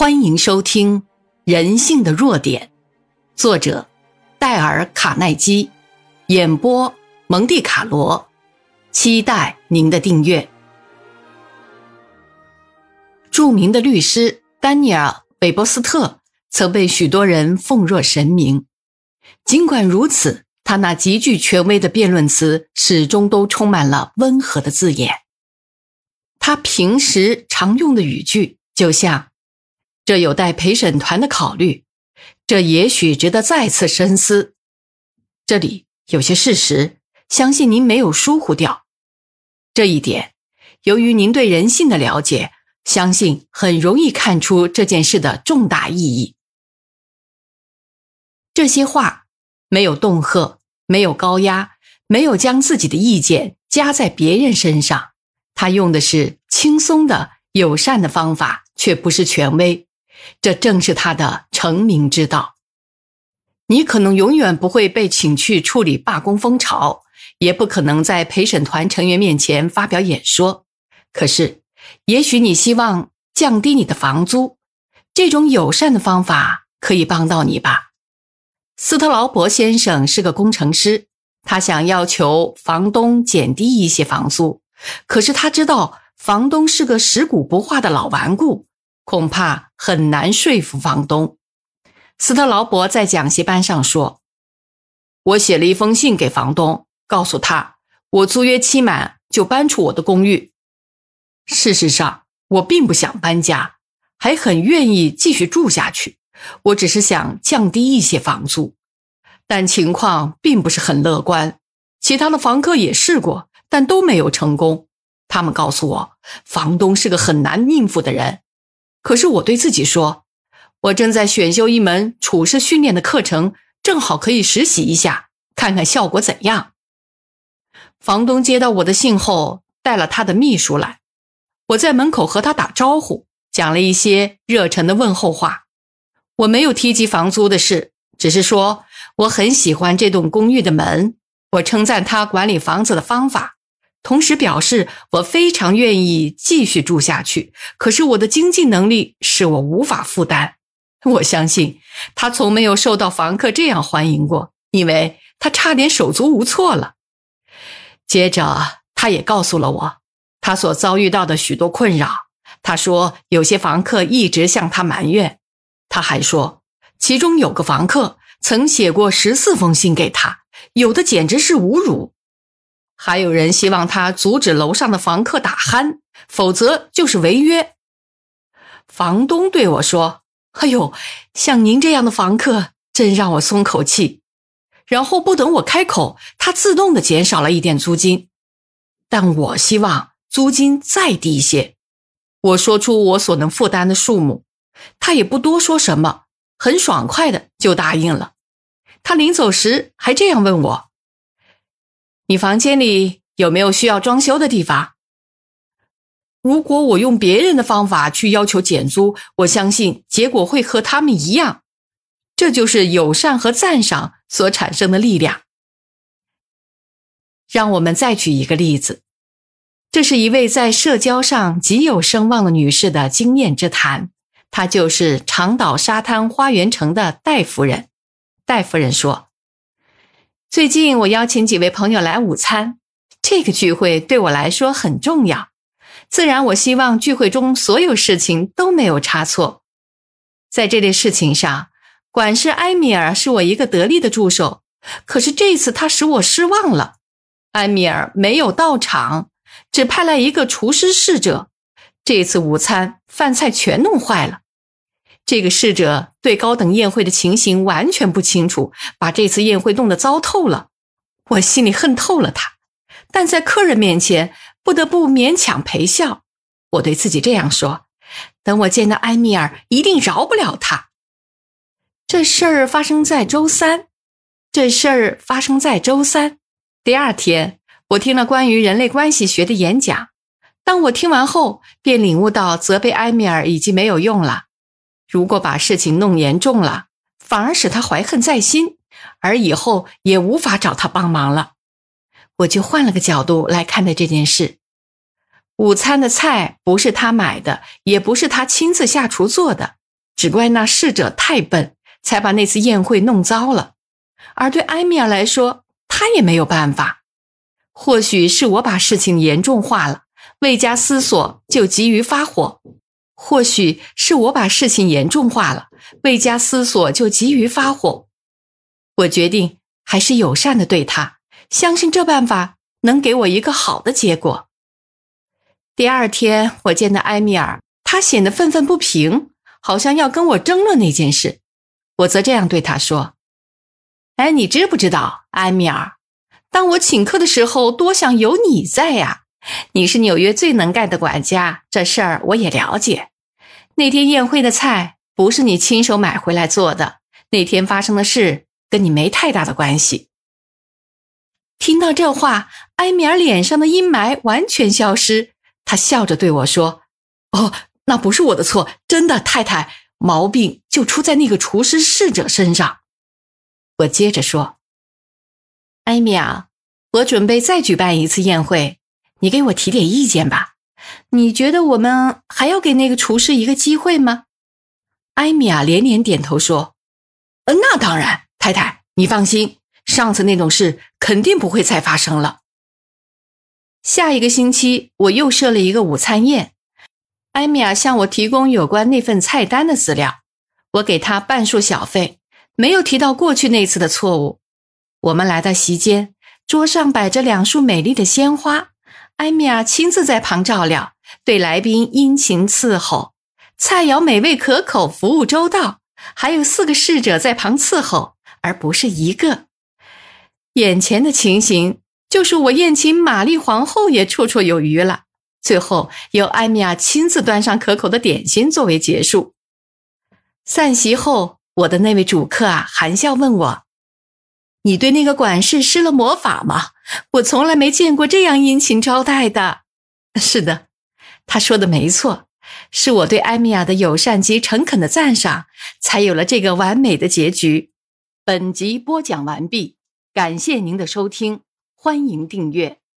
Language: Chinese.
欢迎收听《人性的弱点》，作者戴尔·卡耐基，演播蒙蒂卡罗。期待您的订阅。著名的律师丹尼尔·韦伯斯特曾被许多人奉若神明，尽管如此，他那极具权威的辩论词始终都充满了温和的字眼。他平时常用的语句就像。这有待陪审团的考虑，这也许值得再次深思。这里有些事实，相信您没有疏忽掉。这一点，由于您对人性的了解，相信很容易看出这件事的重大意义。这些话没有恫吓，没有高压，没有将自己的意见加在别人身上。他用的是轻松的、友善的方法，却不是权威。这正是他的成名之道。你可能永远不会被请去处理罢工风潮，也不可能在陪审团成员面前发表演说。可是，也许你希望降低你的房租，这种友善的方法可以帮到你吧？斯特劳伯先生是个工程师，他想要求房东减低一些房租，可是他知道房东是个食古不化的老顽固。恐怕很难说服房东。斯特劳伯在讲习班上说：“我写了一封信给房东，告诉他我租约期满就搬出我的公寓。事实上，我并不想搬家，还很愿意继续住下去。我只是想降低一些房租，但情况并不是很乐观。其他的房客也试过，但都没有成功。他们告诉我，房东是个很难应付的人。”可是我对自己说，我正在选修一门处事训练的课程，正好可以实习一下，看看效果怎样。房东接到我的信后，带了他的秘书来。我在门口和他打招呼，讲了一些热忱的问候话。我没有提及房租的事，只是说我很喜欢这栋公寓的门，我称赞他管理房子的方法。同时表示，我非常愿意继续住下去。可是我的经济能力使我无法负担。我相信他从没有受到房客这样欢迎过，因为他差点手足无措了。接着，他也告诉了我他所遭遇到的许多困扰。他说，有些房客一直向他埋怨。他还说，其中有个房客曾写过十四封信给他，有的简直是侮辱。还有人希望他阻止楼上的房客打鼾，否则就是违约。房东对我说：“哎呦，像您这样的房客真让我松口气。”然后不等我开口，他自动的减少了一点租金。但我希望租金再低一些。我说出我所能负担的数目，他也不多说什么，很爽快的就答应了。他临走时还这样问我。你房间里有没有需要装修的地方？如果我用别人的方法去要求减租，我相信结果会和他们一样。这就是友善和赞赏所产生的力量。让我们再举一个例子，这是一位在社交上极有声望的女士的经验之谈。她就是长岛沙滩花园城的戴夫人。戴夫人说。最近我邀请几位朋友来午餐，这个聚会对我来说很重要。自然，我希望聚会中所有事情都没有差错。在这类事情上，管事埃米尔是我一个得力的助手。可是这次他使我失望了。埃米尔没有到场，只派来一个厨师侍者。这次午餐饭菜全弄坏了。这个侍者对高等宴会的情形完全不清楚，把这次宴会弄得糟透了。我心里恨透了他，但在客人面前不得不勉强陪笑。我对自己这样说：等我见到埃米尔，一定饶不了他。这事儿发生在周三，这事儿发生在周三。第二天，我听了关于人类关系学的演讲。当我听完后，便领悟到责备埃米尔已经没有用了。如果把事情弄严重了，反而使他怀恨在心，而以后也无法找他帮忙了。我就换了个角度来看待这件事。午餐的菜不是他买的，也不是他亲自下厨做的，只怪那侍者太笨，才把那次宴会弄糟了。而对埃米尔来说，他也没有办法。或许是我把事情严重化了，未加思索就急于发火；或许是我把事情严重化了，未加思索就急于发火。我决定还是友善的对他，相信这办法能给我一个好的结果。第二天，我见到埃米尔，他显得愤愤不平，好像要跟我争论那件事。我则这样对他说：“哎，你知不知道，埃米尔，当我请客的时候，多想有你在呀！你是纽约最能干的管家，这事儿我也了解。那天宴会的菜不是你亲手买回来做的，那天发生的事跟你没太大的关系。”听到这话，埃米尔脸上的阴霾完全消失。他笑着对我说：“哦，那不是我的错，真的，太太，毛病就出在那个厨师侍者身上。”我接着说：“埃米尔，我准备再举办一次宴会，你给我提点意见吧。你觉得我们还要给那个厨师一个机会吗？”埃米亚连连点头说：“呃，那当然，太太，你放心，上次那种事肯定不会再发生了。”下一个星期，我又设了一个午餐宴。埃米尔向我提供有关那份菜单的资料，我给他半数小费，没有提到过去那次的错误。我们来到席间，桌上摆着两束美丽的鲜花，艾米尔亲自在旁照料，对来宾殷勤伺候，菜肴美味可口，服务周到，还有四个侍者在旁伺候，而不是一个。眼前的情形。就是我宴请玛丽皇后也绰绰有余了。最后由艾米尔亲自端上可口的点心作为结束。散席后，我的那位主客啊，含笑问我：“你对那个管事施了魔法吗？我从来没见过这样殷勤招待的。”是的，他说的没错，是我对艾米亚的友善及诚恳的赞赏，才有了这个完美的结局。本集播讲完毕，感谢您的收听。欢迎订阅。